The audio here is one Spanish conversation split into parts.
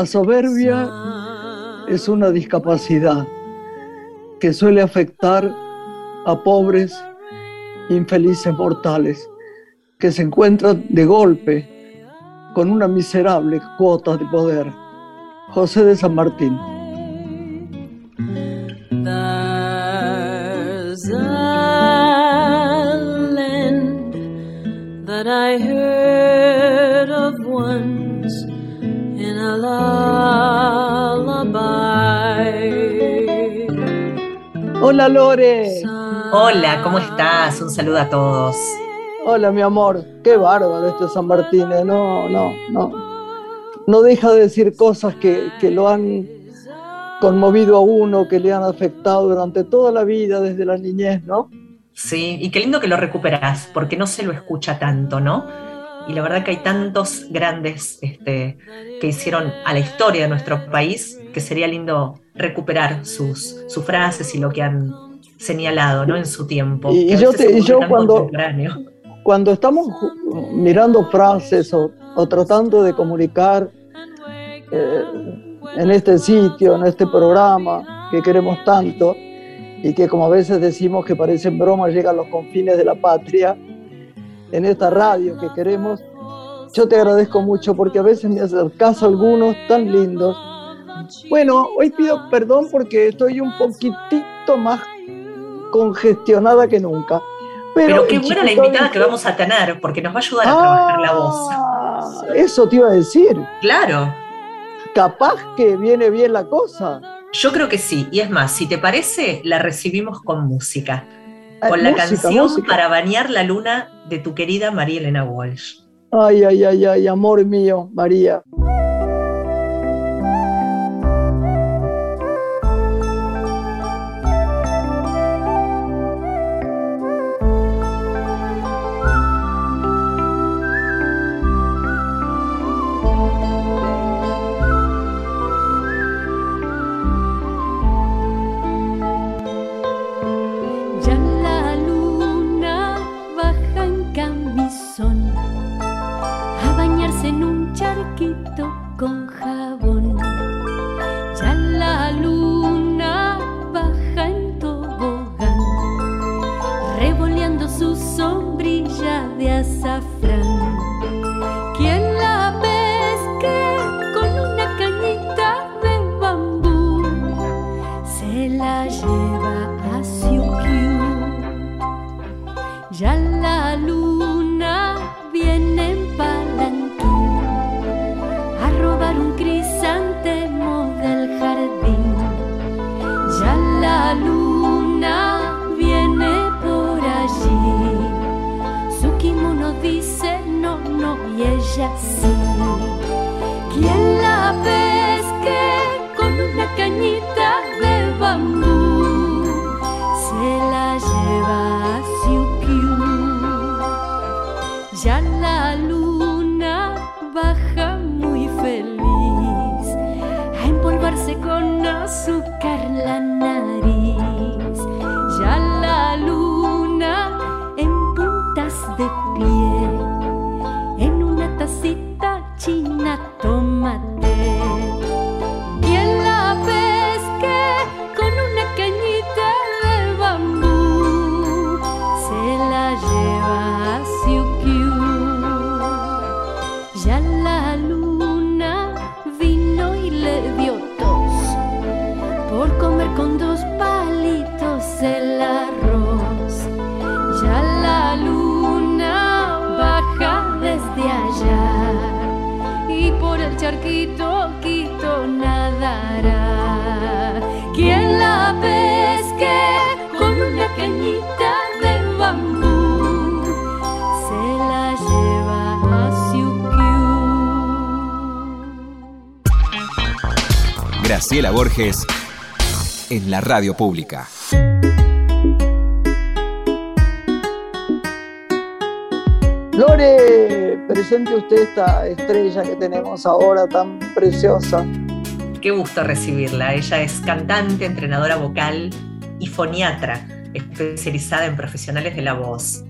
La soberbia es una discapacidad que suele afectar a pobres, infelices mortales que se encuentran de golpe con una miserable cuota de poder. José de San Martín. Hola Lore. Hola, ¿cómo estás? Un saludo a todos. Hola mi amor, qué bárbaro este San Martín, ¿eh? no, no, no. No deja de decir cosas que, que lo han conmovido a uno, que le han afectado durante toda la vida, desde la niñez, ¿no? Sí, y qué lindo que lo recuperas, porque no se lo escucha tanto, ¿no? Y la verdad que hay tantos grandes este, que hicieron a la historia de nuestro país que sería lindo recuperar sus, sus frases y lo que han señalado ¿no? en su tiempo. Y, yo, cuando, cuando estamos mirando frases o, tratando de comunicar eh, en este sitio, en este programa que queremos tanto y que como a veces decimos que parecen bromas, llega a los confines de la patria, en esta radio que queremos, yo te agradezco mucho porque a veces me acercas a algunos tan lindos. Bueno, hoy pido perdón porque estoy un poquitito más congestionada que nunca. Pero, qué buena la invitada que vamos a tener, porque nos va a ayudar a trabajar la voz. Ah, eso te iba a decir. Claro. Capaz que viene bien la cosa. Yo creo que sí, y es más, si te parece, la recibimos con música. Ah, con la canción para bañar la luna de tu querida María Elena Walsh. Ay, ay, ay, ay, amor mío, María. Graciela Borges en la radio pública. Lore, presente usted esta estrella que tenemos ahora tan preciosa. Qué gusto recibirla. Ella es cantante, entrenadora vocal y foniatra, especializada en profesionales de la voz.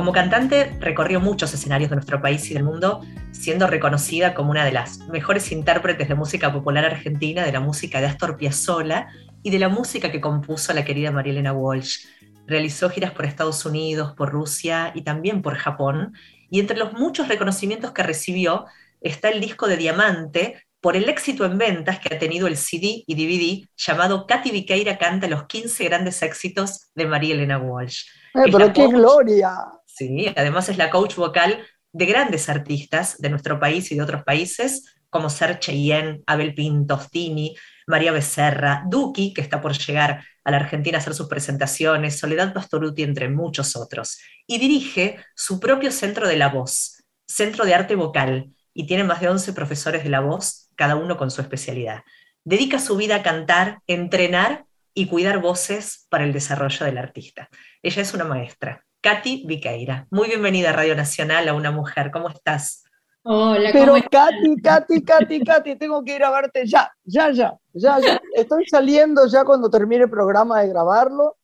Como cantante recorrió muchos escenarios de nuestro país y del mundo, siendo reconocida como una de las mejores intérpretes de música popular argentina, de la música de Astor Piazzolla y de la música que compuso la querida Marielena Walsh. Realizó giras por Estados Unidos, por Rusia y también por Japón, y entre los muchos reconocimientos que recibió está el disco de diamante por el éxito en ventas que ha tenido el CD y DVD llamado Katy Viqueira canta los 15 grandes éxitos de María Elena Walsh. Eh, pero qué gloria! Sí, además es la coach vocal de grandes artistas de nuestro país y de otros países, como Ser Cheyenne, Abel Pintostini, María Becerra, Duki, que está por llegar a la Argentina a hacer sus presentaciones, Soledad Pastoruti, entre muchos otros. Y dirige su propio centro de la voz, Centro de Arte Vocal, y tiene más de 11 profesores de la voz, cada uno con su especialidad. Dedica su vida a cantar, entrenar y cuidar voces para el desarrollo del artista. Ella es una maestra, Katy Viqueira. Muy bienvenida a Radio Nacional a una mujer. ¿Cómo estás? Hola, Pero Katy, Katy, Katy, Katy, tengo que ir a verte ya, ya, ya, ya, ya. Estoy saliendo ya cuando termine el programa de grabarlo.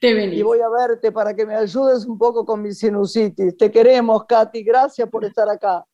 Te y voy a verte para que me ayudes un poco con mi sinusitis. Te queremos, Katy. Gracias por estar acá.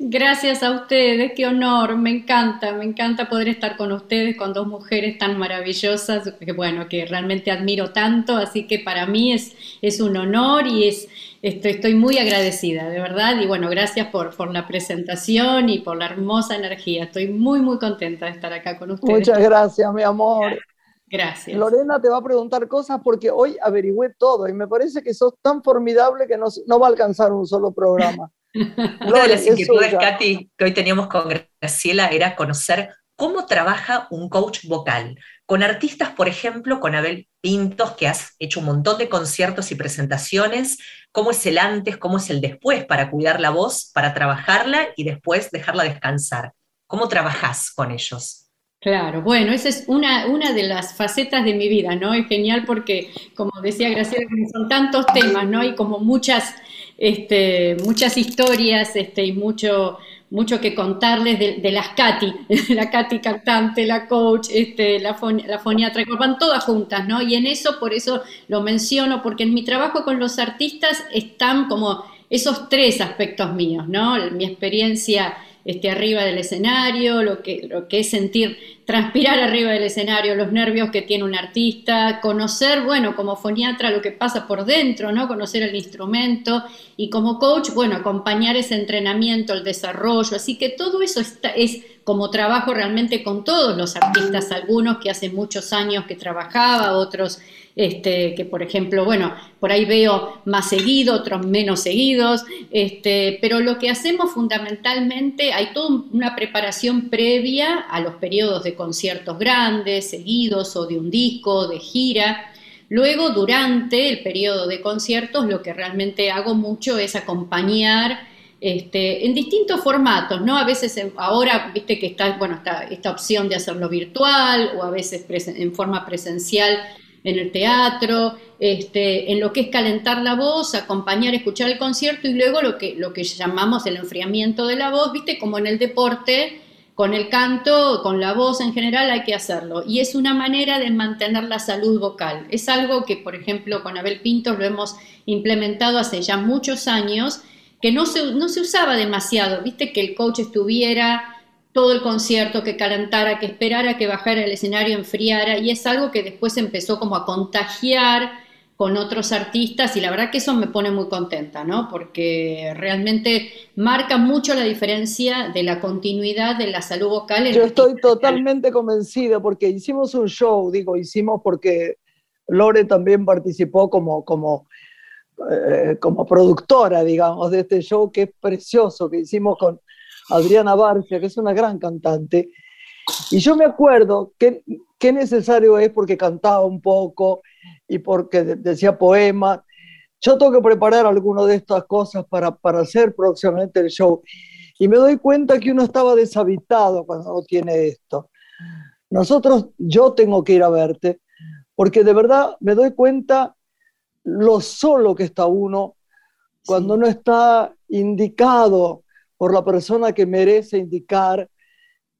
Gracias a ustedes, qué honor, me encanta, me encanta poder estar con ustedes, con dos mujeres tan maravillosas, que bueno, que realmente admiro tanto, así que para mí es, es un honor y es, estoy, estoy muy agradecida, de verdad, y bueno, gracias por, por la presentación y por la hermosa energía, estoy muy, muy contenta de estar acá con ustedes. Muchas gracias, mi amor. Gracias. Lorena te va a preguntar cosas porque hoy averigüé todo y me parece que sos tan formidable que no, no va a alcanzar un solo programa. Una de las inquietudes, Katy, que hoy teníamos con Graciela era conocer cómo trabaja un coach vocal. Con artistas, por ejemplo, con Abel Pintos, que has hecho un montón de conciertos y presentaciones, cómo es el antes, cómo es el después para cuidar la voz, para trabajarla y después dejarla descansar. ¿Cómo trabajas con ellos? Claro, bueno, esa es una, una de las facetas de mi vida, ¿no? Es genial porque, como decía Graciela, son tantos temas, ¿no? Y como muchas este, muchas historias este, y mucho, mucho que contarles de, las Katy, la Katy cantante, la coach, este, la, la foniatra, van todas juntas, ¿no? Y en eso, por eso lo menciono, porque en mi trabajo con los artistas están como esos tres aspectos míos, ¿no? Mi experiencia este, arriba del escenario, lo que, lo que es sentir, transpirar arriba del escenario, los nervios que tiene un artista, conocer, bueno, como foniatra lo que pasa por dentro, ¿no? Conocer el instrumento y como coach, bueno, acompañar ese entrenamiento, el desarrollo, así que todo eso está, es como trabajo realmente con todos los artistas, algunos que hace muchos años que trabajaba, otros este, que por ejemplo, bueno, por ahí veo más seguido, otros menos seguidos, este, pero lo que hacemos fundamentalmente, hay toda una preparación previa a los periodos de conciertos grandes, seguidos o de un disco, de gira. Luego, durante el periodo de conciertos, lo que realmente hago mucho es acompañar este, en distintos formatos, ¿no? A veces ahora, viste que está, bueno, está esta opción de hacerlo virtual o a veces en forma presencial en el teatro, este, en lo que es calentar la voz, acompañar, escuchar el concierto y luego lo que, lo que llamamos el enfriamiento de la voz, viste, como en el deporte, con el canto, con la voz en general hay que hacerlo. Y es una manera de mantener la salud vocal. Es algo que, por ejemplo, con Abel Pinto lo hemos implementado hace ya muchos años, que no se, no se usaba demasiado, viste, que el coach estuviera todo el concierto, que calentara, que esperara que bajara el escenario, enfriara, y es algo que después empezó como a contagiar con otros artistas y la verdad que eso me pone muy contenta, ¿no? Porque realmente marca mucho la diferencia de la continuidad de la salud vocal. Yo estoy totalmente convencida porque hicimos un show, digo, hicimos porque Lore también participó como, como, eh, como productora, digamos, de este show que es precioso, que hicimos con Adriana Barcia, que es una gran cantante. Y yo me acuerdo que qué necesario es porque cantaba un poco y porque decía poemas. Yo tengo que preparar alguna de estas cosas para, para hacer próximamente el show. Y me doy cuenta que uno estaba deshabitado cuando no tiene esto. Nosotros, yo tengo que ir a verte, porque de verdad me doy cuenta lo solo que está uno cuando no está indicado por la persona que merece indicar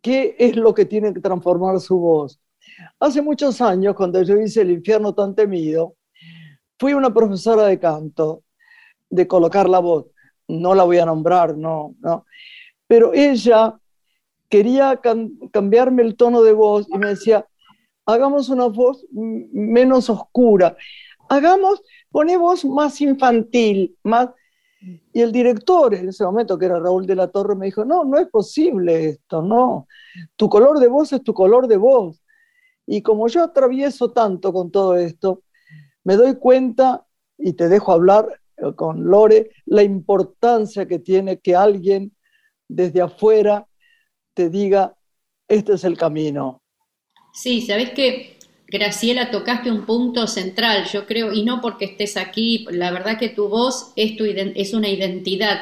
qué es lo que tiene que transformar su voz. Hace muchos años, cuando yo hice El infierno tan temido, fui una profesora de canto de colocar la voz. No la voy a nombrar, no, no. Pero ella quería cambiarme el tono de voz y me decía, hagamos una voz menos oscura, hagamos, pone voz más infantil, más... Y el director en ese momento, que era Raúl de la Torre, me dijo, no, no es posible esto, no, tu color de voz es tu color de voz. Y como yo atravieso tanto con todo esto, me doy cuenta, y te dejo hablar eh, con Lore, la importancia que tiene que alguien desde afuera te diga, este es el camino. Sí, sabes que Graciela tocaste un punto central, yo creo, y no porque estés aquí, la verdad que tu voz es, una identidad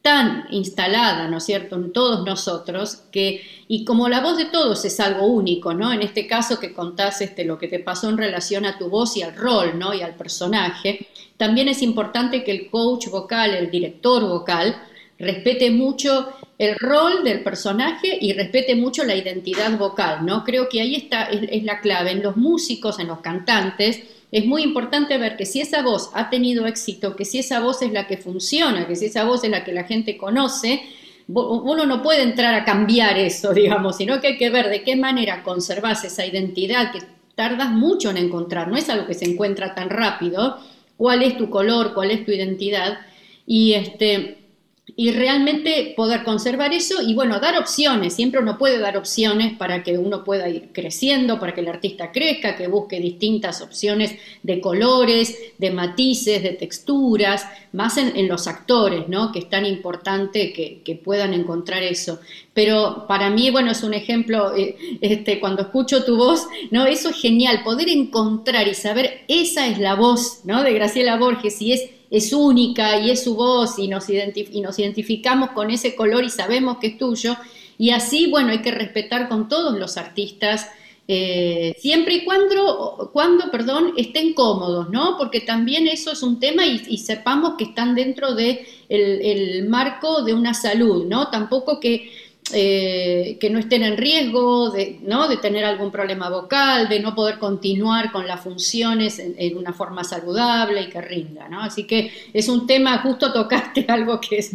tan instalada, ¿no es cierto?, en todos nosotros, que, y como la voz de todos es algo único, ¿no? En este caso que contás este, lo que te pasó en relación a tu voz y al rol, ¿no? Y al personaje, también es importante que el coach vocal, el director vocal, respete mucho el rol del personaje y respete mucho la identidad vocal, ¿no? Creo que ahí está, es, la clave. En los músicos, en los cantantes, es muy importante ver que si esa voz ha tenido éxito, que si esa voz es la que funciona, que si esa voz es la que la gente conoce, uno no puede entrar a cambiar eso, digamos, sino que hay que ver de qué manera conservas esa identidad que tardas mucho en encontrar, no es algo que se encuentra tan rápido, cuál es tu color, cuál es tu identidad, y este y realmente poder conservar eso y bueno, dar opciones, siempre uno puede dar opciones para que uno pueda ir creciendo, para que el artista crezca, que busque distintas opciones de colores, de matices, de texturas, más en, los actores, ¿no? Que es tan importante que, que, puedan encontrar eso. Pero para mí, bueno, es un ejemplo, eh, este, cuando escucho tu voz, ¿no? Eso es genial, poder encontrar y saber, esa es la voz, ¿no? De Graciela Borges y es es única y es su voz y nos, identificamos con ese color y sabemos que es tuyo. Y así, bueno, hay que respetar con todos los artistas, eh, siempre y cuando, cuando, perdón, estén cómodos, ¿no? Porque también eso es un tema y, sepamos que están dentro del de el marco de una salud, ¿no? Tampoco que eh, que no estén en riesgo de, ¿no? de tener algún problema vocal, de no poder continuar con las funciones en, una forma saludable y que rinda. ¿no? Así que es un tema, justo tocaste algo que es,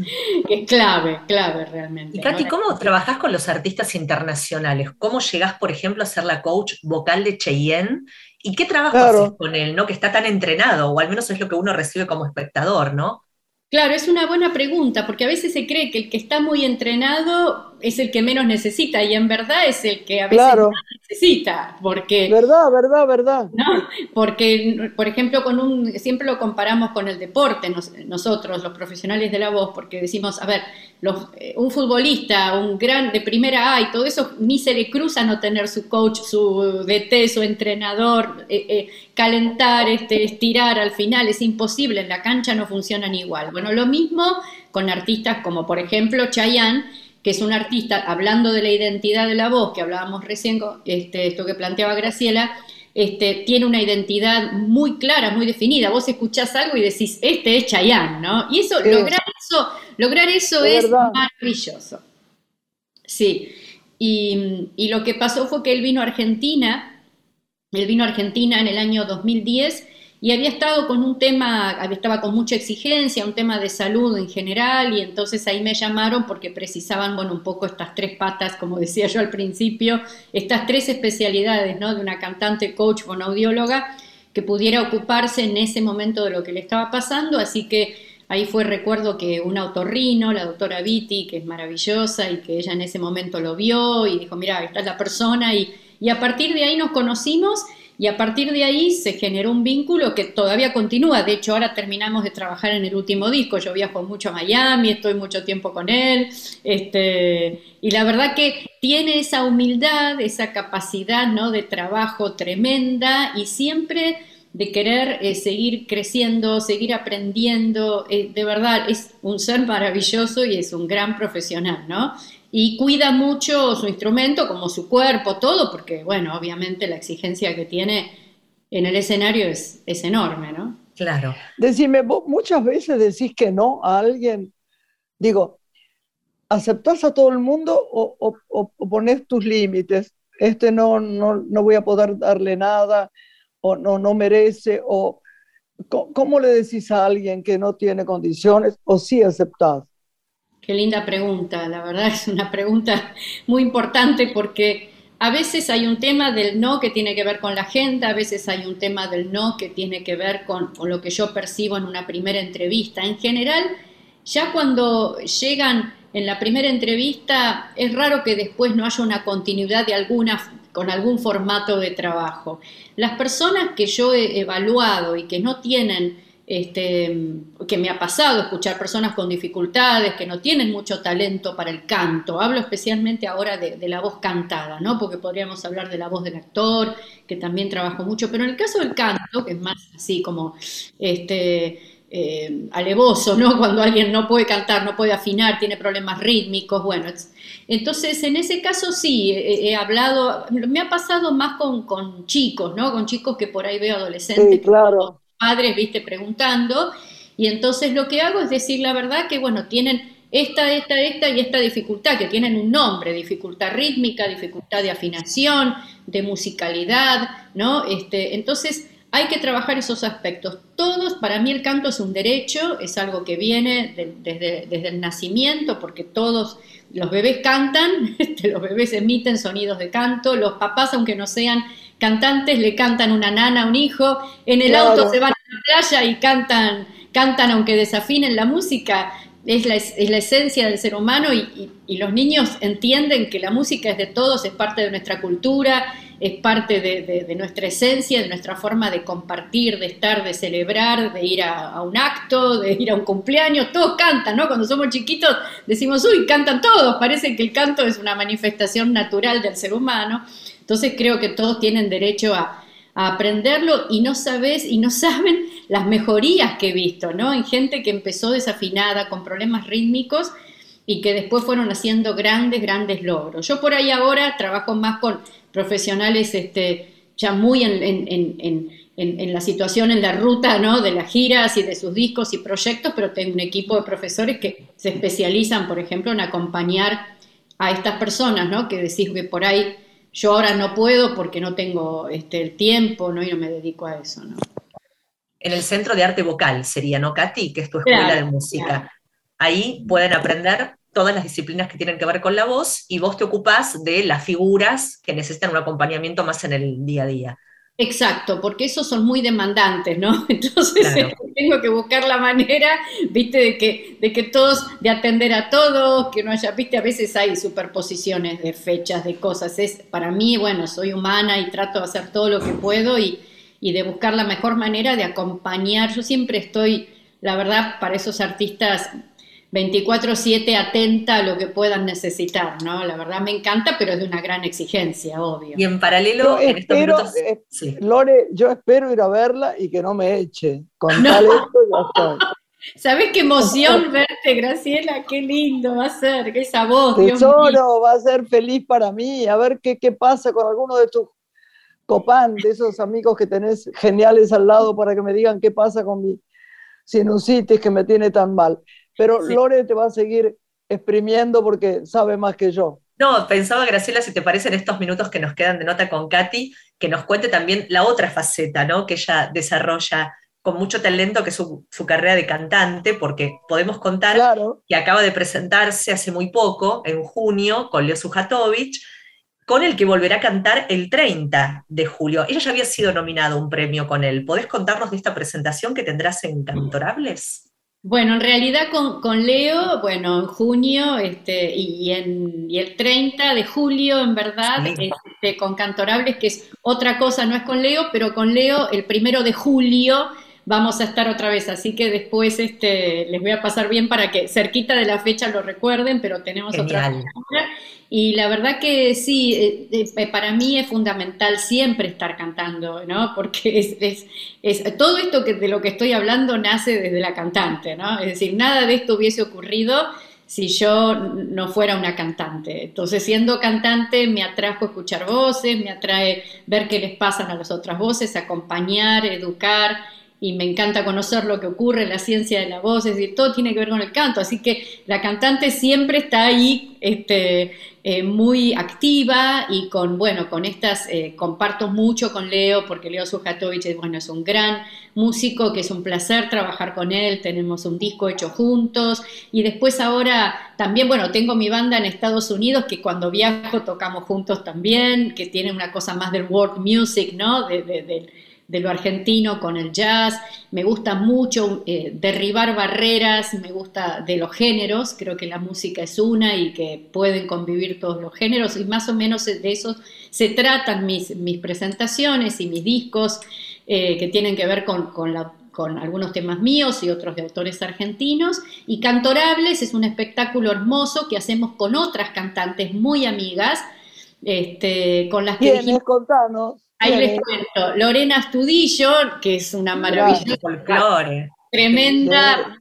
clave, clave realmente. Y Katy, ¿cómo trabajás con los artistas internacionales? ¿Cómo llegás, por ejemplo, a ser la coach vocal de Cheyenne? ¿Y qué trabajo haces con él, ¿no? que está tan entrenado? O al menos es lo que uno recibe como espectador, ¿no? Claro, es una buena pregunta, porque a veces se cree que el que está muy entrenado es el que menos necesita y en verdad es el que a veces más necesita, porque... Verdad, verdad, verdad. ¿no? Porque, por ejemplo, con un, siempre lo comparamos con el deporte, nosotros, los profesionales de la voz, porque decimos, a ver, los, eh, un futbolista, un gran de primera A y todo eso, ni se le cruza no tener su coach, su DT, su entrenador, eh, eh, calentar, este, estirar al final, es imposible, en la cancha no funcionan igual. Bueno, lo mismo con artistas como por ejemplo Chayanne, que es un artista, hablando de la identidad de la voz, que hablábamos recién, este, esto que planteaba Graciela, este, tiene una identidad muy clara, muy definida. Vos escuchás algo y decís, este es Chayanne, ¿no? Y eso, lograr eso, lograr eso es, maravilloso. Sí. Y, y, lo que pasó fue que él vino a Argentina, él vino a Argentina en el año 2010 y había estado con un tema, estaba con mucha exigencia, un tema de salud en general, y entonces ahí me llamaron porque precisaban, bueno, un poco estas tres patas, como decía yo al principio, estas tres especialidades, ¿no? De una cantante, coach, audióloga, que pudiera ocuparse en ese momento de lo que le estaba pasando, así que ahí fue, recuerdo que un autorrino, la doctora Viti, que es maravillosa y que ella en ese momento lo vio y dijo, mira, esta es la persona, y, y a partir de ahí nos conocimos y a partir de ahí se generó un vínculo que todavía continúa. De hecho, ahora terminamos de trabajar en el último disco. Yo viajo mucho a Miami, estoy mucho tiempo con él. Este, y la verdad que tiene esa humildad, esa capacidad ¿no? de trabajo tremenda y siempre de querer eh, seguir creciendo, seguir aprendiendo. Eh, de verdad, es un ser maravilloso y es un gran profesional, ¿no? Y cuida mucho su instrumento, como su cuerpo, todo, porque, bueno, obviamente la exigencia que tiene en el escenario es, es enorme, ¿no? Claro. Decime, vos muchas veces decís que no a alguien, digo, ¿aceptás a todo el mundo o, o, o pones tus límites? Este no, no, no voy a poder darle nada, o no, no merece, o ¿cómo le decís a alguien que no tiene condiciones o sí aceptás? Qué linda pregunta, la verdad es una pregunta muy importante porque a veces hay un tema del no que tiene que ver con la agenda, a veces hay un tema del no que tiene que ver con, lo que yo percibo en una primera entrevista. En general, ya cuando llegan en la primera entrevista, es raro que después no haya una continuidad con algún formato de trabajo. Las personas que yo he evaluado y que no tienen, este, que me ha pasado escuchar personas con dificultades, que no tienen mucho talento para el canto, hablo especialmente ahora de, de, la voz cantada, ¿no? porque podríamos hablar de la voz del actor, que también trabajo mucho, pero en el caso del canto, que es más así como este, eh, alevoso, ¿no? Cuando alguien no puede cantar, no puede afinar, tiene problemas rítmicos, bueno. Entonces, en ese caso sí, he, hablado, me ha pasado más con, chicos, ¿no? Con chicos que por ahí veo adolescentes, claro. Padres, viste, preguntando, y entonces lo que hago es decir la verdad que, bueno, tienen esta, esta, esta y esta dificultad, que tienen un nombre, dificultad rítmica, dificultad de afinación, de musicalidad, ¿no? Este, entonces, hay que trabajar esos aspectos. Todos, para mí el canto es un derecho, es algo que viene desde, desde, el nacimiento, porque todos los bebés cantan, los bebés emiten sonidos de canto, los papás, aunque no sean cantantes, le cantan una nana a un hijo, en el auto se van a la playa y cantan, cantan aunque desafinen la música. Es la, es la esencia del ser humano y, y los niños entienden que la música es de todos, es parte de nuestra cultura, es parte de, nuestra esencia, de nuestra forma de compartir, de estar, de celebrar, de ir a, un acto, de ir a un cumpleaños, todos cantan, ¿no? Cuando somos chiquitos decimos, uy, cantan todos, parece que el canto es una manifestación natural del ser humano, entonces creo que todos tienen derecho a, aprenderlo y no sabes y no saben las mejorías que he visto, ¿no? En gente que empezó desafinada, con problemas rítmicos, y que después fueron haciendo grandes, grandes logros. Yo por ahí ahora trabajo más con profesionales este, ya muy en, la situación, en la ruta ¿no? de las giras y de sus discos y proyectos, pero tengo un equipo de profesores que se especializan, por ejemplo, en acompañar a estas personas, ¿no? que decís que por ahí yo ahora no puedo porque no tengo este, el tiempo ¿no? y no me dedico a eso. ¿no? En el Centro de Arte Vocal sería, ¿no, Katy? Que es tu escuela de música. Ahí pueden aprender todas las disciplinas que tienen que ver con la voz y vos te ocupás de las figuras que necesitan un acompañamiento más en el día a día. Exacto, porque esos son muy demandantes, ¿no? Entonces tengo que buscar la manera, viste, de que, de que todos, de atender a todos, que no haya, viste, a veces hay superposiciones de fechas, de cosas. Es, para mí, bueno, soy humana y trato de hacer todo lo que puedo y, y de buscar la mejor manera de acompañar. Yo siempre estoy, la verdad, para esos artistas 24/7 atenta a lo que puedan necesitar, ¿no? La verdad me encanta, pero es de una gran exigencia, obvio. Y en paralelo, en estos minutos... Eh, Lore, yo espero ir a verla y que no me eche. Con tal esto ya ¿Sabes qué emoción verte, Graciela? Qué lindo va a ser, esa voz. Tesoro, va a ser feliz para mí. A ver qué, qué pasa con alguno de tus copán, de esos amigos que tenés geniales al lado para que me digan qué pasa con mi sinusitis que me tiene tan mal. Pero Lore te va a seguir exprimiendo porque sabe más que yo. No, pensaba, Graciela, si te parece en estos minutos que nos quedan de nota con Katy, que nos cuente también la otra faceta, ¿no? Que ella desarrolla con mucho talento, que es su, carrera de cantante, porque podemos contar que acaba de presentarse hace muy poco, en junio, con Leo Sujatovich, con el que volverá a cantar el 30 de julio. Ella ya había sido nominada a un premio con él. ¿Podés contarnos de esta presentación que tendrás en Cantorables? Bueno, en realidad con, Leo, bueno, en junio este, y, en, y el 30 de julio, en verdad, este, con Cantorables, que es otra cosa, no es con Leo, pero con Leo el primero de julio vamos a estar otra vez, así que después este, les voy a pasar bien para que cerquita de la fecha lo recuerden, pero tenemos otra y la verdad que sí, eh, eh, para mí es fundamental siempre estar cantando, ¿no? Porque es, es, todo esto que, de lo que estoy hablando nace desde la cantante, ¿no? Es decir, nada de esto hubiese ocurrido si yo no fuera una cantante. Entonces, siendo cantante, me atrajo escuchar voces, me atrae ver qué les pasan a las otras voces, acompañar, educar, y me encanta conocer lo que ocurre la ciencia de la voz, es decir, todo tiene que ver con el canto, así que la cantante siempre está ahí este, eh, muy activa y con, bueno, con estas, eh, comparto mucho con Leo, porque Leo Sujatovich bueno, es un gran músico, que es un placer trabajar con él, tenemos un disco hecho juntos. Y después ahora también, bueno, tengo mi banda en Estados Unidos que cuando viajo tocamos juntos también, que tiene una cosa más del world music, ¿no? Lo argentino con el jazz, me gusta mucho eh, derribar barreras, me gusta de los géneros, creo que la música es una y que pueden convivir todos los géneros y más o menos de eso se tratan mis, mis presentaciones y mis discos eh, que tienen que ver con, con, con algunos temas míos y otros de autores argentinos. Y Cantorables es un espectáculo hermoso que hacemos con otras cantantes muy amigas, este, con las que... Dijimos, contanos. Ahí les cuento. Lorena Astudillo, que es una maravillosa, folclore. tremenda,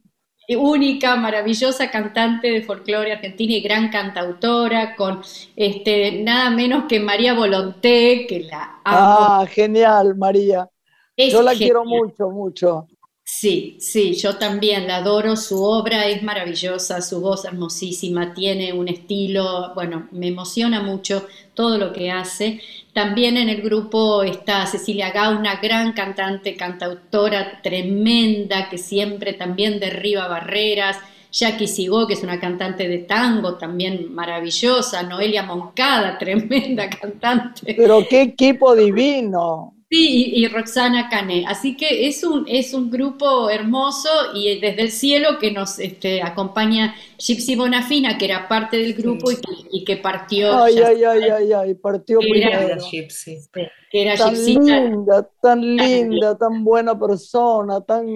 única, maravillosa cantante de folclore argentina y gran cantautora, con este, nada menos que María Volonté, que la amo. Ah, genial, María. Yo la quiero mucho, mucho. Sí, sí, yo también la adoro, su obra es maravillosa, su voz hermosísima, tiene un estilo, bueno, me emociona mucho todo lo que hace. También en el grupo está Cecilia Gau, una gran cantante, cantautora tremenda, que siempre también derriba barreras. Jackie Sigó, que es una cantante de tango también maravillosa. Noelia Moncada, tremenda cantante. Pero qué equipo divino. Sí, y, Roxana Cané. Así que es un, es un grupo hermoso y desde el cielo que nos este, acompaña Gypsy Bonafina, que era parte del grupo y, que, partió. Ay, ay, ay, ay, ay, partió primero. Gypsy. Que era tan linda, tan linda, tan buena persona, tan...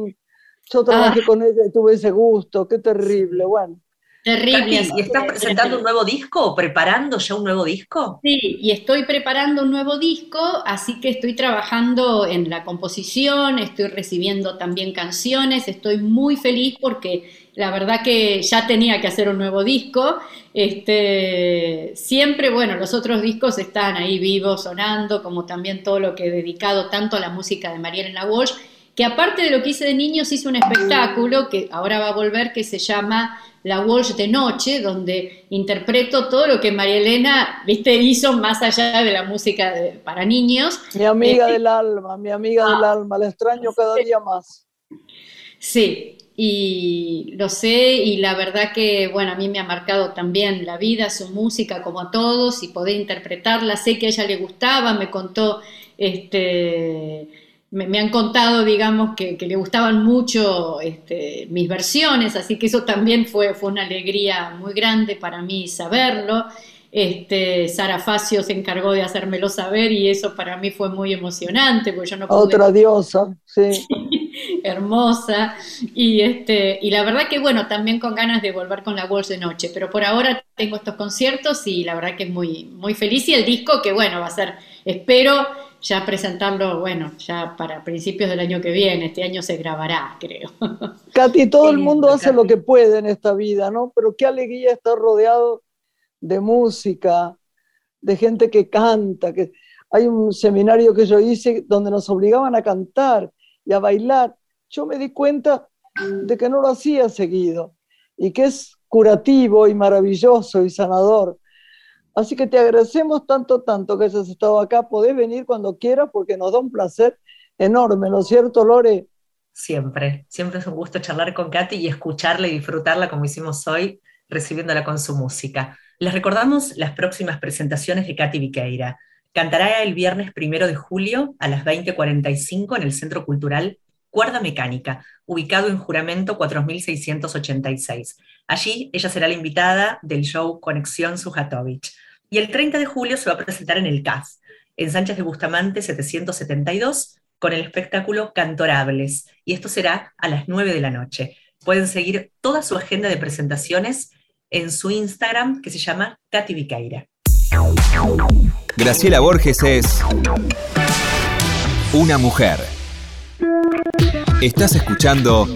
Yo trabajé ah. con ella y tuve ese gusto, qué terrible, bueno. Terrible. ¿Y estás presentando un nuevo disco o preparando ya un nuevo disco? Sí, y estoy preparando un nuevo disco, así que estoy trabajando en la composición, estoy recibiendo también canciones, estoy muy feliz porque la verdad que ya tenía que hacer un nuevo disco. Este, siempre, bueno, los otros discos están ahí vivos, sonando, como también todo lo que he dedicado tanto a la música de Mariela Walsh, que aparte de lo que hice de niños, hice un espectáculo que ahora va a volver, que se llama la Walsh de noche, donde interpreto todo lo que María Elena, viste, hizo más allá de la música para niños. Mi amiga eh, del alma, mi amiga del ah. alma, la extraño cada día más. Sí, y lo sé, y la verdad que, bueno, a mí me ha marcado también la vida, su música, como a todos, y poder interpretarla. Sé que a ella le gustaba, me contó este me, han contado, digamos, que, le gustaban mucho este, mis versiones, así que eso también fue, fue una alegría muy grande para mí saberlo. Este, Sara Facio se encargó de hacérmelo saber y eso para mí fue muy emocionante, porque yo no pude... Otra diosa, sí. hermosa. Y, este, y la verdad que bueno, también con ganas de volver con la Walls de noche, pero por ahora tengo estos conciertos y la verdad que es muy, muy feliz y el disco que bueno, va a ser, espero ya presentarlo, bueno, ya para principios del año que viene, este año se grabará, creo. Katy, todo el mundo hace lo que puede en esta vida, ¿no? Pero qué alegría estar rodeado de música, de gente que canta, que hay un seminario que yo hice donde nos obligaban a cantar y a bailar. Yo me di cuenta de que no lo hacía seguido y que es curativo y maravilloso y sanador Así que te agradecemos tanto, tanto que hayas estado acá. Podés venir cuando quieras porque nos da un placer enorme, ¿no es cierto, Lore? Siempre, siempre es un gusto charlar con Katy y escucharla y disfrutarla como hicimos hoy, recibiéndola con su música. Les recordamos las próximas presentaciones de Katy Viqueira. Cantará el viernes primero de julio a las 20.45 en el Centro Cultural Cuerda Mecánica, ubicado en Juramento 4686. Allí ella será la invitada del show Conexión Sujatovich. Y el 30 de julio se va a presentar en el CAF, en Sánchez de Bustamante 772, con el espectáculo Cantorables. Y esto será a las 9 de la noche. Pueden seguir toda su agenda de presentaciones en su Instagram, que se llama Katy Vicaira. Graciela Borges es una mujer. Estás escuchando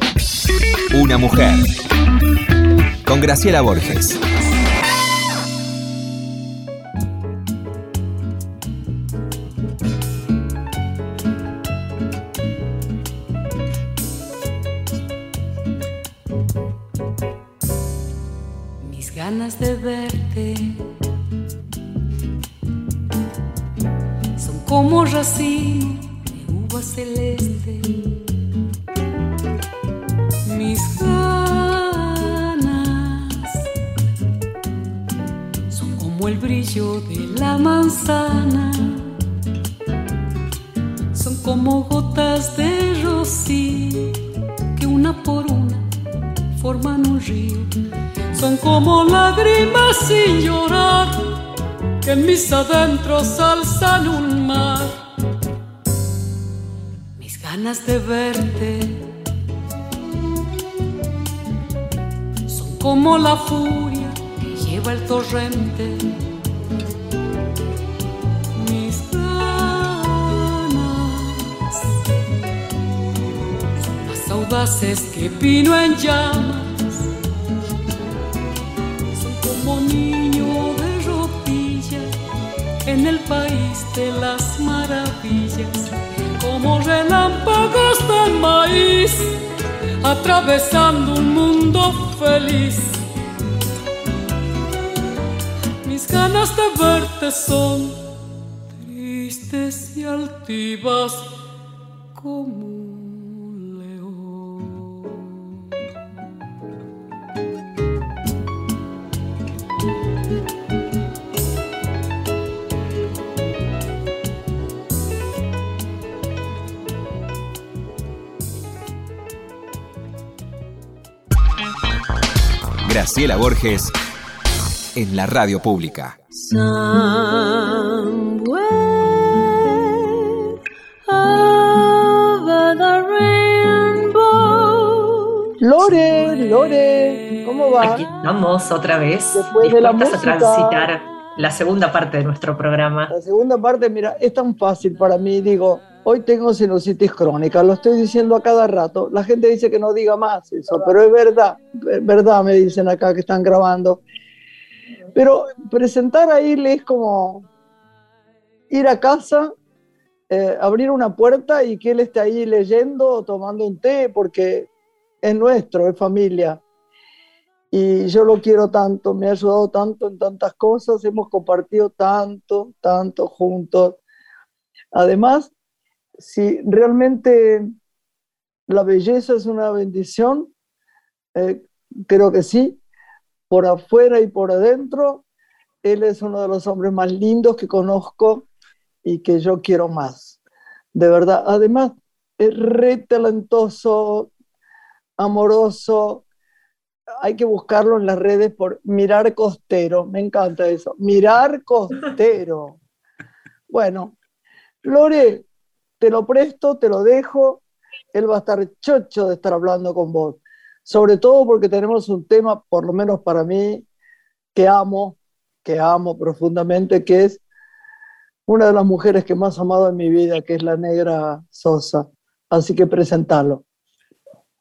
Una mujer con Graciela Borges. Como racimo de uva celeste. Mis ganas son como el brillo de la manzana, son como gotas de rocío que una por una forman un río. Son como lágrimas sin llorar que en mis adentros alzan un mar. Mis ganas de verte son como la furia que lleva el torrente. Mis ganas son las audaces que vino en llamas en el país de las maravillas, como relámpagos de maíz, atravesando un mundo feliz. Mis ganas de verte son tristes y altivas como Graciela Borges en la radio pública. Lore, Lore, ¿cómo va? Aquí estamos otra vez. Después de la música, a transitar la segunda parte de nuestro programa. La segunda parte, mira, es tan fácil para mí, digo, Hoy tengo sinusitis crónica, lo estoy diciendo a cada rato. La gente dice que no diga más eso, pero es verdad, es verdad, me dicen acá que están grabando. Pero presentar a Ile es como ir a casa, eh, abrir una puerta y que él esté ahí leyendo o tomando un té, porque es nuestro, es familia. Y yo lo quiero tanto, me ha ayudado tanto en tantas cosas, hemos compartido tanto, tanto juntos. Además, si realmente la belleza es una bendición, eh, creo que sí, por afuera y por adentro, él es uno de los hombres más lindos que conozco y que yo quiero más. De verdad, además, es re talentoso, amoroso. Hay que buscarlo en las redes por mirar costero. Me encanta eso. Mirar costero. Bueno, Lore, te lo presto, te lo dejo, él va a estar chocho de estar hablando con vos. Sobre todo porque tenemos un tema, por lo menos para mí, que amo, que amo profundamente, que es una de las mujeres que más he amado en mi vida, que es la negra Sosa. Así que presentalo.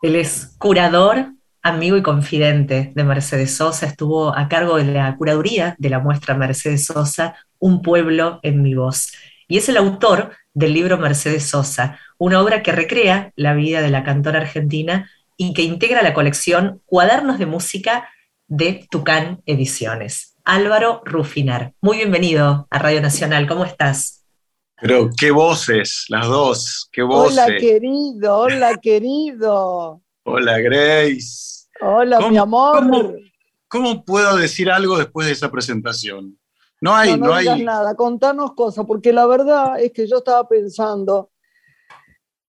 Él es curador, amigo y confidente de Mercedes Sosa. Estuvo a cargo de la curaduría de la muestra Mercedes Sosa, Un pueblo en mi voz. Y es el autor del libro Mercedes Sosa, una obra que recrea la vida de la cantora argentina y que integra la colección Cuadernos de Música de Tucán Ediciones. Álvaro Rufinar, muy bienvenido a Radio Nacional, ¿cómo estás? Pero qué voces, las dos, qué voces. Hola querido, hola querido. Hola Grace. Hola mi amor. ¿cómo, ¿Cómo puedo decir algo después de esa presentación? No hay, no, hay. nada, contanos cosas, porque la verdad es que yo estaba pensando,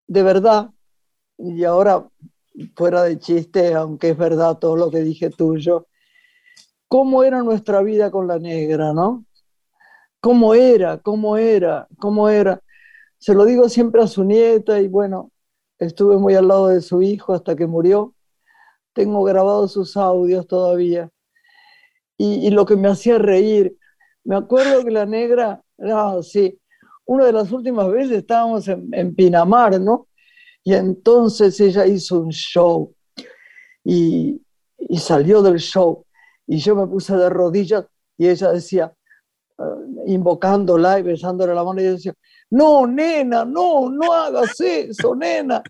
de verdad, y ahora fuera de chiste, aunque es verdad todo lo que dije tuyo, cómo era nuestra vida con la negra, ¿no? ¿Cómo era? ¿Cómo era? ¿Cómo era? Se lo digo siempre a su nieta y bueno, estuve muy al lado de su hijo hasta que murió. Tengo grabados sus audios todavía. Y, y lo que me hacía reír, me acuerdo que la negra, no, sí, una de las últimas veces estábamos en, Pinamar, ¿no? Y entonces ella hizo un show y, salió del show y yo me puse de rodillas y ella decía, uh, invocándola y besándole la mano, y decía, no, nena, no, no hagas eso, nena.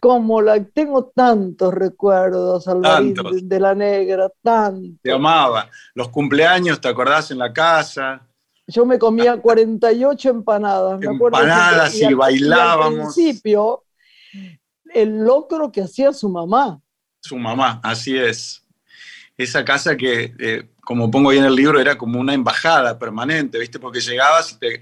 Como la tengo tantos recuerdos, Alvarín de, la Negra, tanto. Te amaba. Los cumpleaños, ¿te acordás en la casa? Yo me comía 48 empanadas. empanadas y, bailábamos. al principio, el locro que hacía su mamá. Su mamá, así es. Esa casa que, eh, como pongo ahí en el libro, era como una embajada permanente, ¿viste? Porque llegabas y te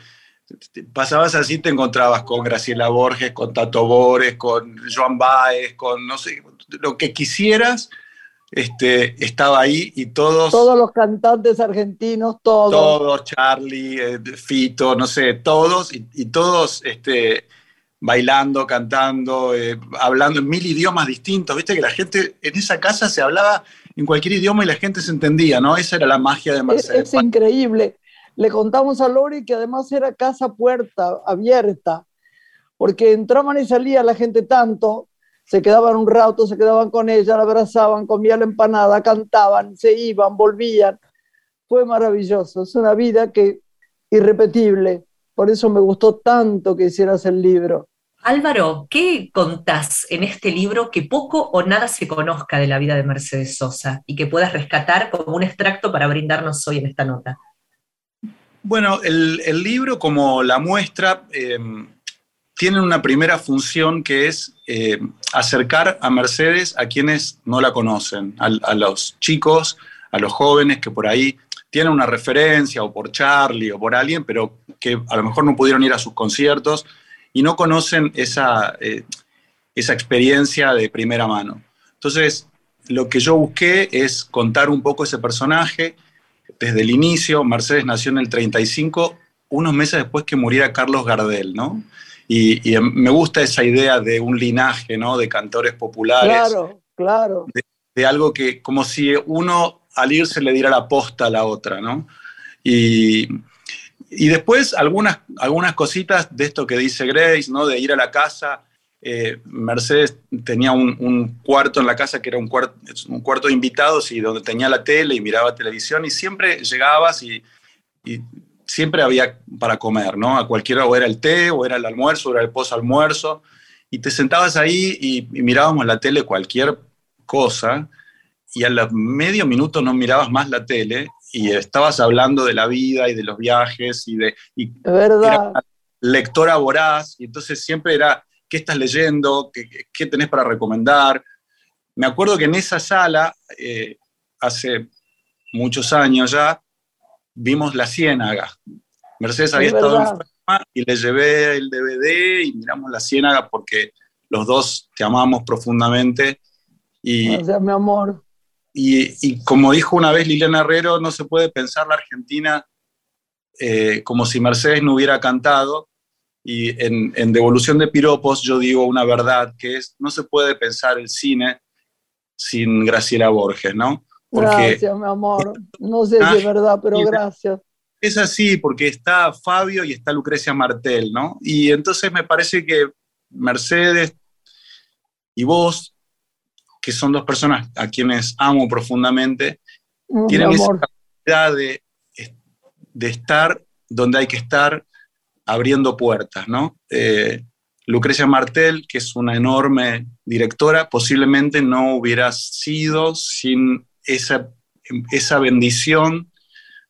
pasabas así, te encontrabas con Graciela Borges, con Tato Bores, con Joan Baez, con no sé, lo que quisieras, este, estaba ahí y todos... Todos los cantantes argentinos, todos. Todos, Charlie, eh, Fito, no sé, todos, y, todos este, bailando, cantando, eh, hablando en mil idiomas distintos. Viste que la gente en esa casa se hablaba en cualquier idioma y la gente se entendía, ¿no? Esa era la magia de Mercedes. Es, es increíble le contamos a Lori que además era casa puerta abierta, porque entraban y salía la gente tanto, se quedaban un rato, se quedaban con ella, la abrazaban, comían la empanada, cantaban, se iban, volvían. Fue maravilloso, es una vida que irrepetible. Por eso me gustó tanto que hicieras el libro. Álvaro, ¿qué contás en este libro que poco o nada se conozca de la vida de Mercedes Sosa y que puedas rescatar como un extracto para brindarnos hoy en esta nota? Bueno, el, libro, como la muestra, eh, tiene una primera función que es eh, acercar a Mercedes a quienes no la conocen, a, los chicos, a los jóvenes que por ahí tienen una referencia o por Charlie o por alguien, pero que a lo mejor no pudieron ir a sus conciertos y no conocen esa, eh, esa experiencia de primera mano. Entonces, lo que yo busqué es contar un poco ese personaje, desde el inicio. Mercedes nació en el 35, unos meses después que muriera Carlos Gardel, ¿no? Y, me gusta esa idea de un linaje, ¿no? De cantores populares. Claro, claro. De, algo que, como si uno al irse le diera la posta a la otra, ¿no? Y, y después algunas, algunas cositas de esto que dice Grace, ¿no? De ir a la casa eh, Mercedes tenía un, cuarto en la casa que era un, cuarto, un cuarto de invitados y donde tenía la tele y miraba televisión y siempre llegabas y, siempre había para comer, ¿no? A cualquiera, o era el té, o era el almuerzo, o era el post-almuerzo, y te sentabas ahí y, mirábamos la tele, cualquier cosa, y a los medio minuto no mirabas más la tele y estabas hablando de la vida y de los viajes y de... Y ¿verdad? lectora voraz, y entonces siempre era qué estás leyendo, qué, tenés para recomendar. Me acuerdo que en esa sala, eh, hace muchos años ya, vimos La Ciénaga. Mercedes había estado enferma y le llevé el DVD y miramos La Ciénaga porque los dos te amamos profundamente. Y, mi amor. Y, como dijo una vez Liliana Herrero, no se puede pensar la Argentina eh, como si Mercedes no hubiera cantado. Y en, Devolución de Piropos yo digo una verdad, que es, no se puede pensar el cine sin Graciela Borges, ¿no? gracias, mi amor. No sé si es verdad, pero gracias. Es así, porque está Fabio y está Lucrecia Martel, ¿no? Y entonces me parece que Mercedes y vos, que son dos personas a quienes amo profundamente, mm, tienen esa capacidad de, de estar donde hay que estar abriendo puertas, ¿no? Eh, Lucrecia Martel, que es una enorme directora, posiblemente no hubiera sido sin esa, esa bendición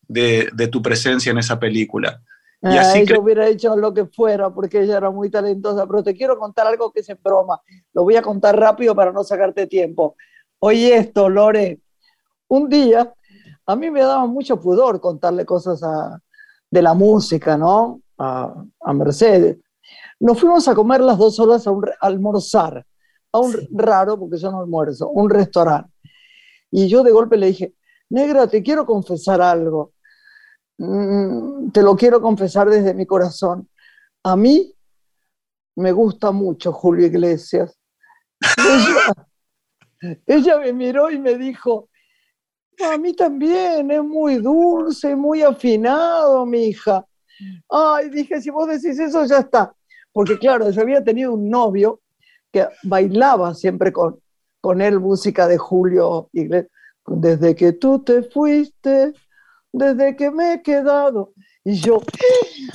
de, tu presencia en esa película. Y así ella hubiera hecho lo que fuera porque ella era muy talentosa, pero te quiero contar algo que es en broma. Lo voy a contar rápido para no sacarte tiempo. Oye esto, Lore. Un día, a mí me daba mucho pudor contarle cosas de la música, ¿no? A, Mercedes. Nos fuimos a comer las dos horas a, un, almorzar, a un raro, porque yo no almuerzo, un restaurante. Y yo de golpe le dije, negra, te quiero confesar algo. Mm, te lo quiero confesar desde mi corazón. A mí me gusta mucho Julio Iglesias. ella me miró y me dijo, a mí también, es muy dulce, muy afinado, mi hija. Ay, dije, si vos decís eso, ya está. Porque claro, yo había tenido un novio que bailaba siempre con, con él música de Julio Iglesias. Desde que tú te fuiste, desde que me he quedado. Y yo,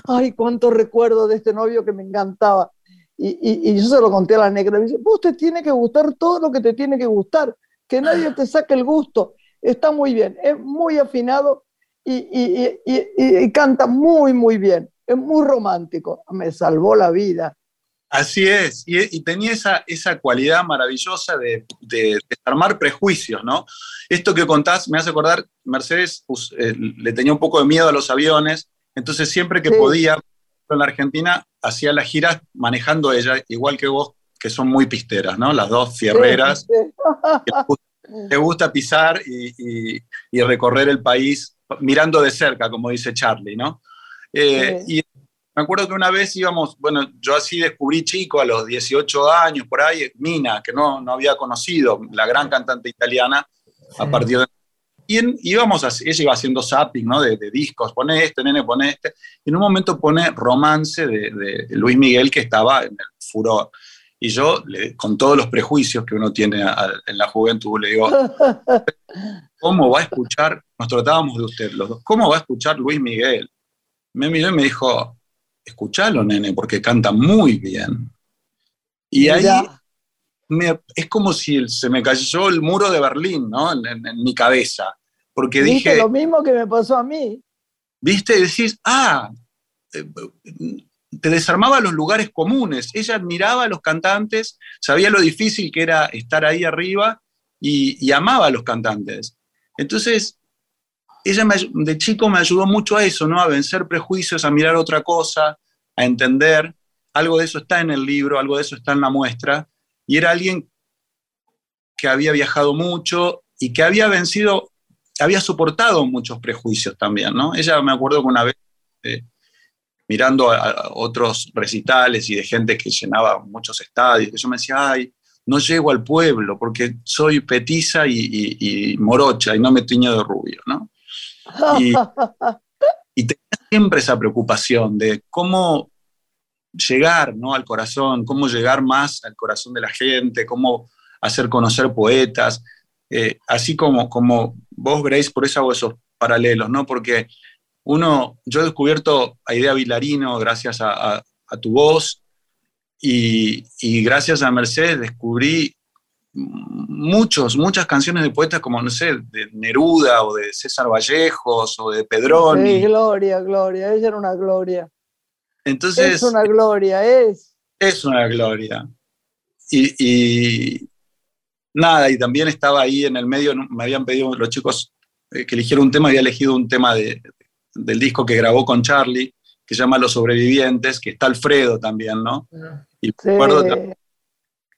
ay, cuánto recuerdo de este novio que me encantaba. y, yo se lo conté a la negra, me dice, vos te tiene que gustar todo lo que te tiene que gustar, que nadie te saque el gusto. Está muy bien, es muy afinado y, canta muy, muy bien. Es muy romántico. Me salvó la vida. Así es, y, tenía esa, esa cualidad maravillosa de, de, desarmar prejuicios, ¿no? Esto que contás me hace acordar, Mercedes pues, eh, le tenía un poco de miedo a los aviones, entonces siempre que podía, en la Argentina, hacía las giras manejando ella, igual que vos, que son muy pisteras, ¿no? Las dos fierreras, te gusta pisar y, y, recorrer el país mirando de cerca, como dice Charlie, ¿no? Eh, y me acuerdo que una vez íbamos, bueno, yo así descubrí chico a los 18 años, por ahí, Mina, que no, no había conocido, la gran cantante italiana, a partir de... Y íbamos, a, ella iba haciendo zapping, ¿no? De, discos, pone este, nene, pone este. Y en un momento pone Romance de, de Luis Miguel, que estaba en el furor. Y yo, con todos los prejuicios que uno tiene en la juventud, le digo, ¿cómo va a escuchar? Nos tratábamos de usted los dos, ¿cómo va a escuchar Luis Miguel? Me miró y me dijo, escuchalo, nene, porque canta muy bien. Y ahí es como si se me cayó el muro de Berlín, ¿no? En, mi cabeza. Porque dije. lo mismo que me pasó a mí. ¿Viste? Y decís, ah, eh, te desarmaba los lugares comunes. Ella admiraba a los cantantes, sabía lo difícil que era estar ahí arriba y, amaba a los cantantes. Entonces, ella de chico me ayudó mucho a eso, ¿no? A vencer prejuicios, a mirar otra cosa, a entender. Algo de eso está en el libro, algo de eso está en la muestra. Y era alguien que había viajado mucho y que había vencido, había soportado muchos prejuicios también, ¿no? Ella me acuerdo que una vez eh, mirando a, otros recitales y de gente que llenaba muchos estadios, yo me decía, ay, no llego al pueblo porque soy petiza y, morocha y no me tiño de rubio, ¿no? Y, y tenía siempre esa preocupación de cómo llegar ¿no? al corazón, cómo llegar más al corazón de la gente, cómo hacer conocer poetas, eh, así como, como vos, Grace, por eso hago esos paralelos, ¿no? Porque uno, yo he descubierto a Idea Vilarino gracias a, tu voz y, gracias a Mercedes descubrí muchos, muchas canciones de poetas como, no sé, de Neruda o de César Vallejos o de Pedroni. Sí, gloria, gloria, ella era una gloria. Entonces... Es una gloria, es. Es una gloria. Y, nada, y también estaba ahí en el medio, me habían pedido los chicos eh, que eligiera un tema, había elegido un tema de, del disco que grabó con Charlie, que se llama Los Sobrevivientes, que está Alfredo también, ¿no? Y recuerdo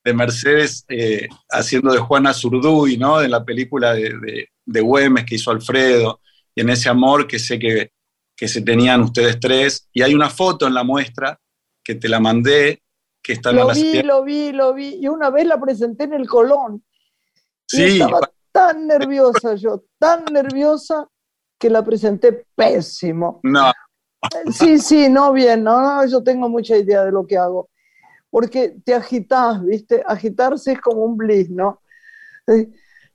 de Mercedes eh, haciendo de Juana Zurduy, ¿no? De la película de, de, Güemes que hizo Alfredo, y en ese amor que sé que, que se tenían ustedes tres. Y hay una foto en la muestra que te la mandé, que está en lo la vi, lo vi, lo vi, y una vez la presenté en el Colón. Sí. estaba tan nerviosa yo, tan nerviosa, que la presenté pésimo. No. Sí, sí, no bien, no, no, yo tengo mucha idea de lo que hago. Porque te agitas, ¿viste? Agitarse es como un bliss, ¿no?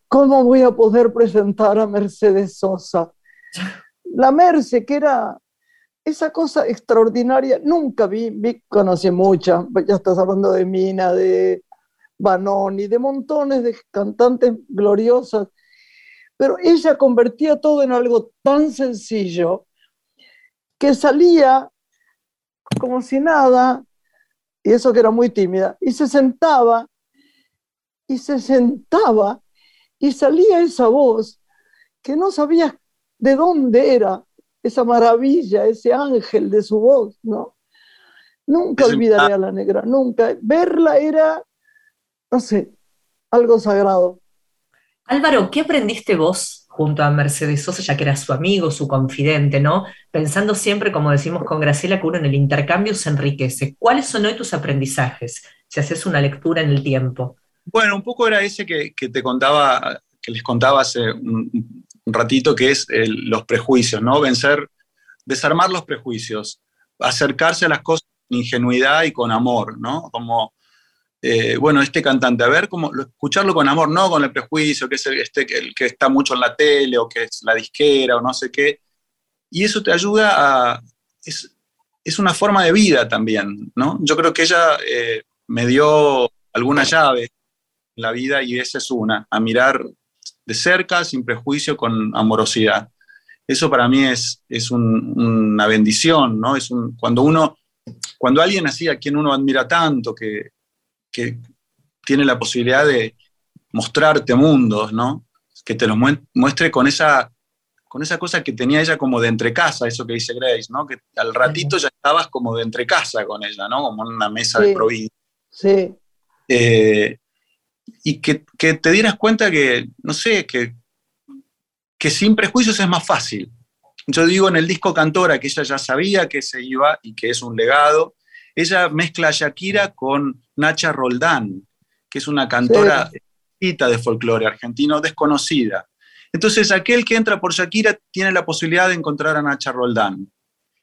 ¿Cómo voy a poder presentar a Mercedes Sosa? La Merce, que era esa cosa extraordinaria, nunca vi, vi conocí muchas, ya estás hablando de Mina, de Banoni, de montones de cantantes gloriosas pero ella convertía todo en algo tan sencillo que salía como si nada, y eso que era muy tímida, y se sentaba, y se sentaba, y salía esa voz que no sabías de dónde era esa maravilla, ese ángel de su voz, ¿no? Nunca olvidaré a la negra, nunca. Verla era, no sé, algo sagrado. Álvaro, ¿qué aprendiste vos junto a Mercedes Sosa, ya que era su amigo, su confidente, ¿no? Pensando siempre, como decimos con Graciela, que uno en el intercambio se enriquece. ¿Cuáles son hoy tus aprendizajes, si haces una lectura en el tiempo? Bueno, un poco era ese que, te contaba, que les contaba hace un, ratito, que es los prejuicios, ¿no? Vencer, desarmar los prejuicios, acercarse a las cosas con ingenuidad y con amor, ¿no? Como eh, bueno, este cantante, a ver, cómo, escucharlo con amor, no con el prejuicio, que es el, este, que está mucho en la tele o que es la disquera o no sé qué. Y eso te ayuda a... Es, es una forma de vida también, ¿no? Yo creo que ella eh, me dio alguna llave en la vida y esa es una, a mirar de cerca, sin prejuicio, con amorosidad. Eso para mí es, es una bendición, ¿no? Es un, cuando uno, cuando alguien así a quien uno admira tanto, que, que tiene la posibilidad de mostrarte mundos, ¿no? Que te los muestre con esa con esa cosa que tenía ella como de entrecasa, eso que dice Grace, ¿no? Que al ratito ya estabas como de entrecasa con ella, ¿no? Como en una mesa de provincia. Sí. Eh, y que, te dieras cuenta que, no sé, que, que sin prejuicios es más fácil. Yo digo en el disco Cantora que ella ya sabía que se iba y que es un legado. Ella mezcla a Shakira con Nacha Roldán, que es una cantora de folclore argentino desconocida. Entonces, aquel que entra por Shakira tiene la posibilidad de encontrar a Nacha Roldán.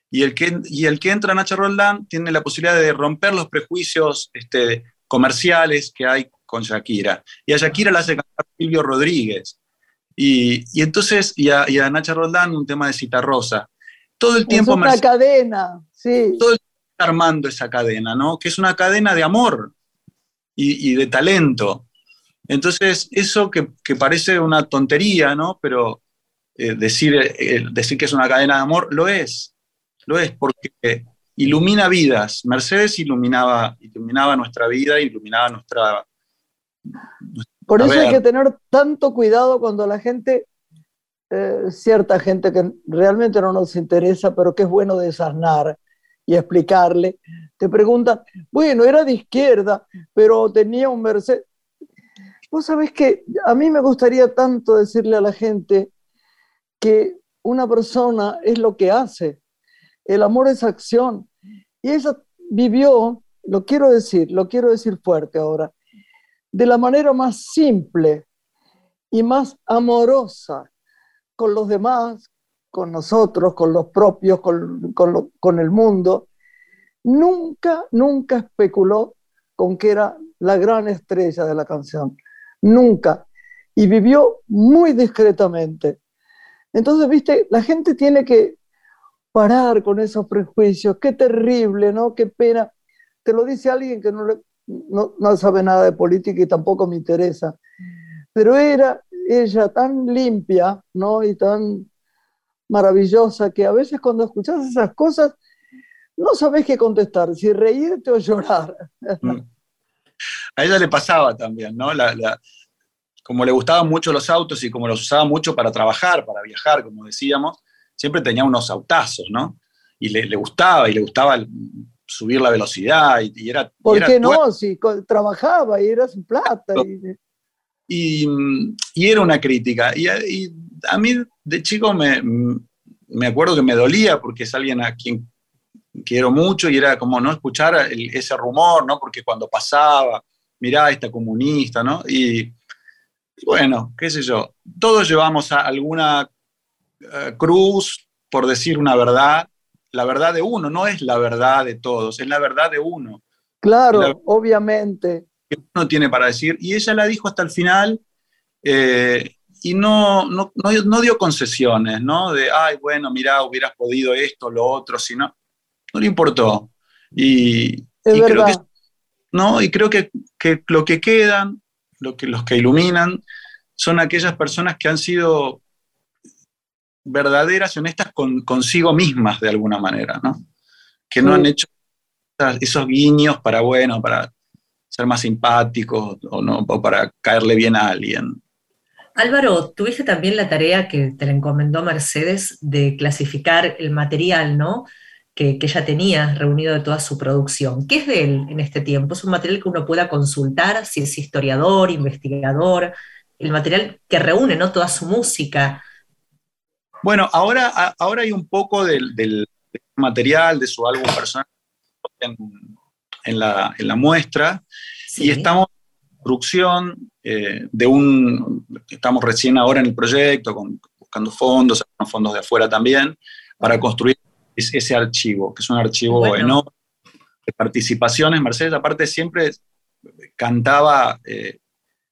Y el que, y el que entra a Nacha Roldán tiene la posibilidad de romper los prejuicios este, comerciales que hay con Shakira. Y a Shakira la hace cantar Silvio Rodríguez. Y, entonces, y a, Nacha Roldán un tema de Cita Rosa. Todo el tiempo... Es una cadena, sí. Todo el tiempo armando esa cadena, ¿no? Que es una cadena de amor y, y de talento. Entonces, eso que, parece una tontería, ¿no? Pero eh, decir, eh, decir que es una cadena de amor, lo es, lo es, porque ilumina vidas. Mercedes iluminaba, iluminaba nuestra vida, iluminaba nuestra... Por eso hay que tener tanto cuidado cuando la gente, eh, cierta gente que realmente no nos interesa, pero que es bueno desarnar y explicarle, te pregunta, bueno, era de izquierda, pero tenía un Mercedes Vos sabés que a mí me gustaría tanto decirle a la gente que una persona es lo que hace, el amor es acción. Y ella vivió, lo quiero decir, lo quiero decir fuerte ahora, de la manera más simple y más amorosa con los demás, con nosotros, con los propios, con, con el mundo. Nunca, nunca especuló con que era la gran estrella de la canción nunca. Y vivió muy discretamente. Entonces, viste, la gente tiene que parar con esos prejuicios. Qué terrible, ¿no? Qué pena. Te lo dice alguien que no, no, sabe nada de política y tampoco me interesa. Pero era ella tan limpia, ¿no? Y tan maravillosa que a veces cuando escuchas esas cosas no sabes qué contestar, si reírte o llorar. Mm a ella le pasaba también, ¿no? como le gustaban mucho los autos y como los usaba mucho para trabajar, para viajar, como decíamos, siempre tenía unos autazos, ¿no? Y le, gustaba, y le gustaba subir la velocidad, y, era... ¿Por qué no? Si trabajaba y era su plata. Y, era una crítica. Y, a mí de chico me, me acuerdo que me dolía porque es alguien a quien quiero mucho y era como no escuchar ese rumor, ¿no? Porque cuando pasaba, mirá, esta comunista, ¿no? Y, bueno, qué sé yo, todos llevamos a alguna eh, cruz por decir una verdad. La verdad de uno no es la verdad de todos, es la verdad de uno. Claro, obviamente. Que uno tiene para decir. Y ella la dijo hasta el final eh, y no, no, no, dio concesiones, ¿no? De, ay, bueno, mira, hubieras podido esto, lo otro, sino no le importó. Y, creo que, ¿no? y creo que, lo que quedan, lo que, los que iluminan, son aquellas personas que han sido verdaderas y honestas consigo mismas de alguna manera, ¿no? Que no han hecho esos guiños para, bueno, para ser más simpáticos o, no, o para caerle bien a alguien. Álvaro, tuviste también la tarea que te la encomendó Mercedes de clasificar el material, ¿no? que, que, ella tenía reunido de toda su producción. ¿Qué es de él en este tiempo? ¿Es un material que uno pueda consultar si es historiador, investigador? El material que reúne ¿no? toda su música. Bueno, ahora, ahora hay un poco del, material de su álbum personal en, la, en la, muestra y estamos en producción eh, de un, estamos recién ahora en el proyecto con, buscando fondos, fondos de afuera también, para construir es ese archivo, que es un archivo enorme de participaciones. Mercedes, aparte, siempre cantaba, eh,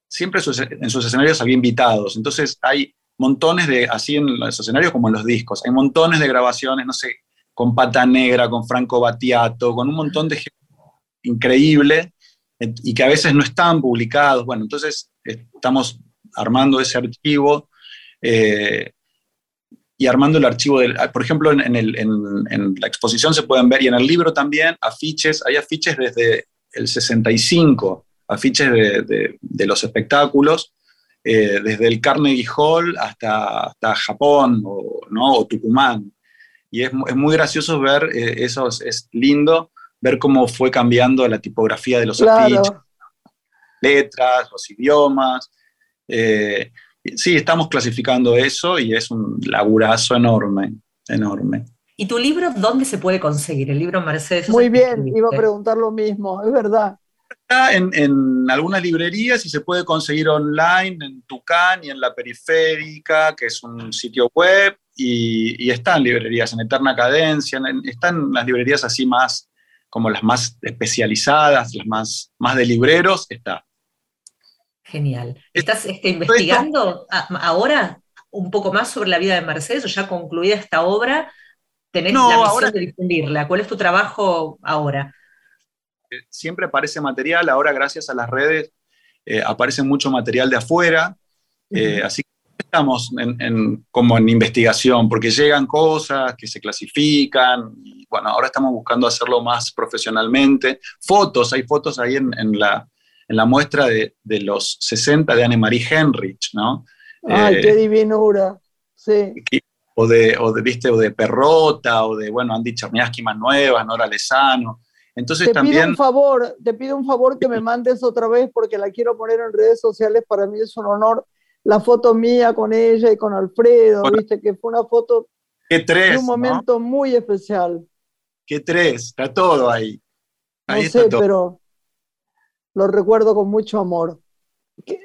siempre en sus escenarios había invitados, entonces hay montones de, así en los escenarios como en los discos, hay montones de grabaciones, no sé, con Pata Negra, con Franco Battiato, con un montón de gente increíble y que a veces no están publicados. Bueno, entonces estamos armando ese archivo eh, y armando el archivo del, por ejemplo, en, la exposición se pueden ver y en el libro también afiches, hay afiches desde el 65, afiches de, los espectáculos, eh, desde el Carnegie Hall hasta, hasta Japón o, ¿no? o Tucumán. Y es, muy gracioso ver eh, eso, es lindo ver cómo fue cambiando la tipografía de los afiches, letras, los idiomas. Eh, sí, estamos clasificando eso y es un laburazo enorme, enorme. ¿Y tu libro dónde se puede conseguir? El libro Mercedes. Muy bien, iba a preguntar lo mismo, es verdad. Está en, algunas librerías y se puede conseguir online en Tucán y en La Periférica, que es un sitio web, y, está en librerías, en Eterna Cadencia, están las librerías así más como las más especializadas, las más, más de libreros, está. Genial. ¿Estás este, investigando ahora un poco más sobre la vida de Mercedes o ya concluida esta obra? ¿Tenés la misión de difundirla? ¿Cuál es tu trabajo ahora? Eh, siempre aparece material, ahora gracias a las redes eh, aparece mucho material de afuera, eh, así que estamos en, como en investigación, porque llegan cosas que se clasifican, y bueno, ahora estamos buscando hacerlo más profesionalmente. Fotos, hay fotos ahí en, la, en la, muestra de, de, los 60 de Anne-Marie Henrich, ¿no? ¡Ay, qué eh, divinura! Sí. O de, o de, ¿viste? O de Perrota, o de, bueno, Andy Cherniaski más nuevas, Nora Lezano. Entonces te también... Pido un favor, te pido un favor que me mandes otra vez porque la quiero poner en redes sociales, para mí es un honor la foto mía con ella y con Alfredo, viste, que fue una foto ¿Qué tres, de un momento muy especial. ¿Qué tres? Está todo ahí. ahí no sé, pero lo recuerdo con mucho amor.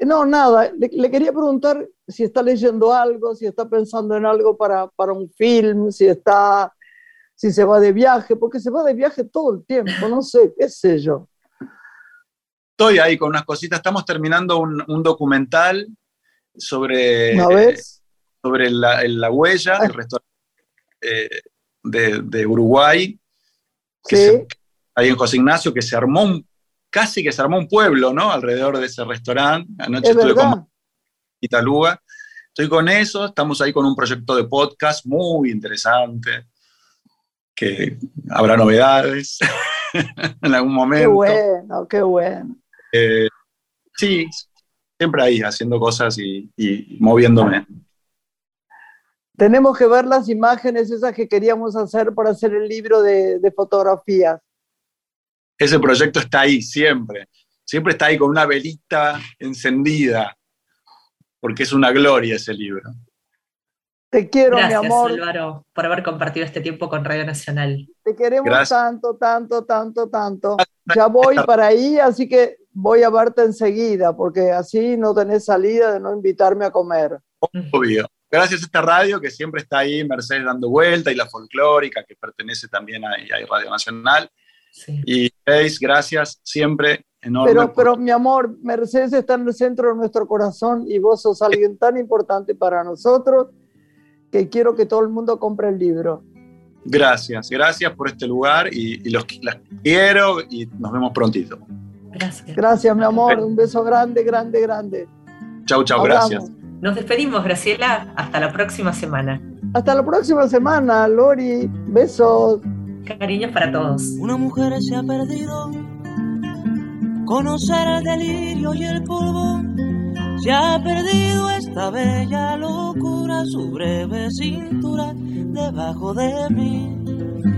No, nada, le, quería preguntar si está leyendo algo, si está pensando en algo para, para un film, si está, si se va de viaje, porque se va de viaje todo el tiempo, no sé, qué sé yo. Estoy ahí con unas cositas, estamos terminando un, un documental sobre, sobre la, huella, el restaurante eh, de, Uruguay, que ahí en José Ignacio, que se armó casi que se armó un pueblo, ¿no? Alrededor de ese restaurante. Anoche estuve con Italuga. Estoy con eso, estamos ahí con un proyecto de podcast muy interesante, que habrá novedades en algún momento. Qué bueno, qué bueno. Eh, sí, siempre ahí haciendo cosas y, moviéndome. Tenemos que ver las imágenes esas que queríamos hacer para hacer el libro de, fotografías. Ese proyecto está ahí siempre. Siempre está ahí con una velita encendida, porque es una gloria ese libro. Te quiero, mi amor. Álvaro, por haber compartido este tiempo con Radio Nacional. Te queremos tanto, tanto, tanto, tanto. Ya voy para ahí, así que voy a verte enseguida, porque así no tenés salida de no invitarme a comer. Obvio. Gracias a esta radio que siempre está ahí, Mercedes dando vuelta, y la folclórica, que pertenece también a, Radio Nacional. Y Grace, gracias siempre, enorme. Pero, pero mi amor, Mercedes está en el centro de nuestro corazón y vos sos alguien tan importante para nosotros que quiero que todo el mundo compre el libro. Gracias, gracias por este lugar y, los las quiero y nos vemos prontito. Gracias. Gracias, mi amor. Un beso grande, grande, grande. Chau, chau, gracias. Nos despedimos, Graciela. Hasta la próxima semana. Hasta la próxima semana, Lori. Besos. Cariños para todos. Una mujer se ha perdido. Conocer el delirio y el polvo. Se ha perdido esta bella locura, su breve cintura debajo de mí.